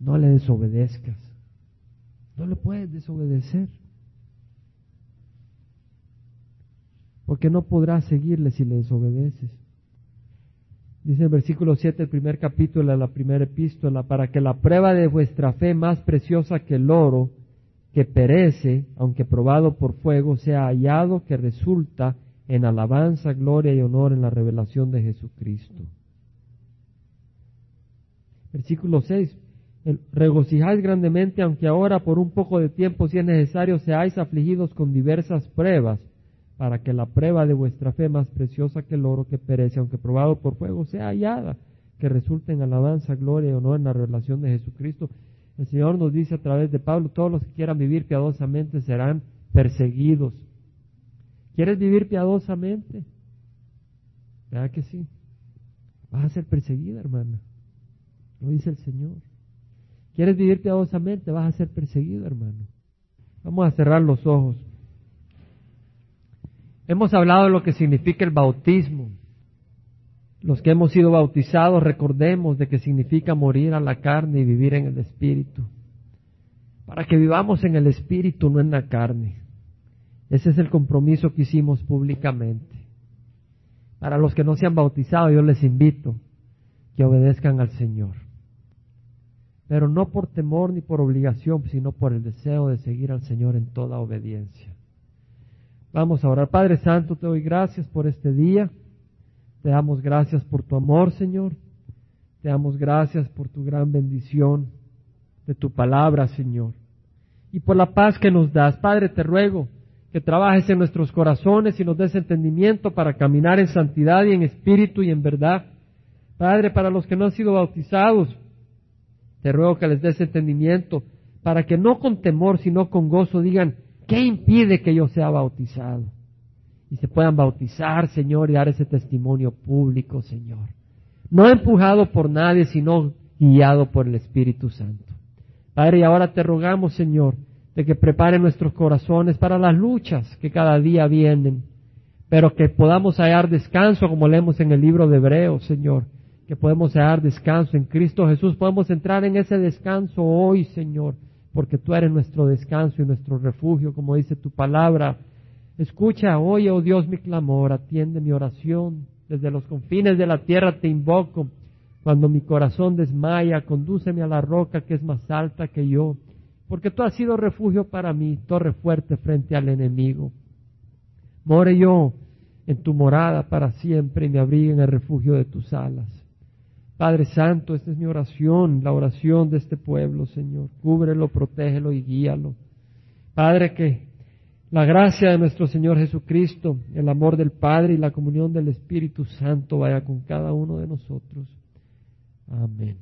No le desobedezcas. No le puedes desobedecer. porque no podrás seguirle si le desobedeces. Dice el versículo 7, el primer capítulo de la primera epístola, para que la prueba de vuestra fe más preciosa que el oro, que perece, aunque probado por fuego, sea hallado que resulta en alabanza, gloria y honor en la revelación de Jesucristo. Versículo 6, regocijáis grandemente, aunque ahora por un poco de tiempo, si es necesario, seáis afligidos con diversas pruebas para que la prueba de vuestra fe más preciosa que el oro que perece, aunque probado por fuego, sea hallada, que resulte en alabanza, gloria y honor en la revelación de Jesucristo. El Señor nos dice a través de Pablo, todos los que quieran vivir piadosamente serán perseguidos. ¿Quieres vivir piadosamente? ¿Verdad que sí? Vas a ser perseguida, hermana. Lo dice el Señor. ¿Quieres vivir piadosamente? Vas a ser perseguido, hermano. Vamos a cerrar los ojos. Hemos hablado de lo que significa el bautismo. Los que hemos sido bautizados recordemos de que significa morir a la carne y vivir en el Espíritu. Para que vivamos en el Espíritu, no en la carne. Ese es el compromiso que hicimos públicamente. Para los que no se han bautizado, yo les invito que obedezcan al Señor. Pero no por temor ni por obligación, sino por el deseo de seguir al Señor en toda obediencia. Vamos a orar. Padre Santo, te doy gracias por este día. Te damos gracias por tu amor, Señor. Te damos gracias por tu gran bendición de tu palabra, Señor. Y por la paz que nos das. Padre, te ruego que trabajes en nuestros corazones y nos des entendimiento para caminar en santidad y en espíritu y en verdad. Padre, para los que no han sido bautizados, te ruego que les des entendimiento para que no con temor, sino con gozo digan, ¿Qué impide que yo sea bautizado? Y se puedan bautizar, Señor, y dar ese testimonio público, Señor. No empujado por nadie, sino guiado por el Espíritu Santo. Padre, y ahora te rogamos, Señor, de que prepare nuestros corazones para las luchas que cada día vienen, pero que podamos hallar descanso, como leemos en el libro de Hebreos, Señor, que podemos hallar descanso en Cristo Jesús, podemos entrar en ese descanso hoy, Señor, porque tú eres nuestro descanso y nuestro refugio, como dice tu palabra. Escucha, oye, oh Dios, mi clamor, atiende mi oración. Desde los confines de la tierra te invoco. Cuando mi corazón desmaya, condúceme a la roca que es más alta que yo, porque tú has sido refugio para mí, torre fuerte frente al enemigo. More yo en tu morada para siempre y me abrigue en el refugio de tus alas. Padre Santo, esta es mi oración, la oración de este pueblo, Señor. Cúbrelo, protégelo y guíalo. Padre, que la gracia de nuestro Señor Jesucristo, el amor del Padre y la comunión del Espíritu Santo vaya con cada uno de nosotros. Amén.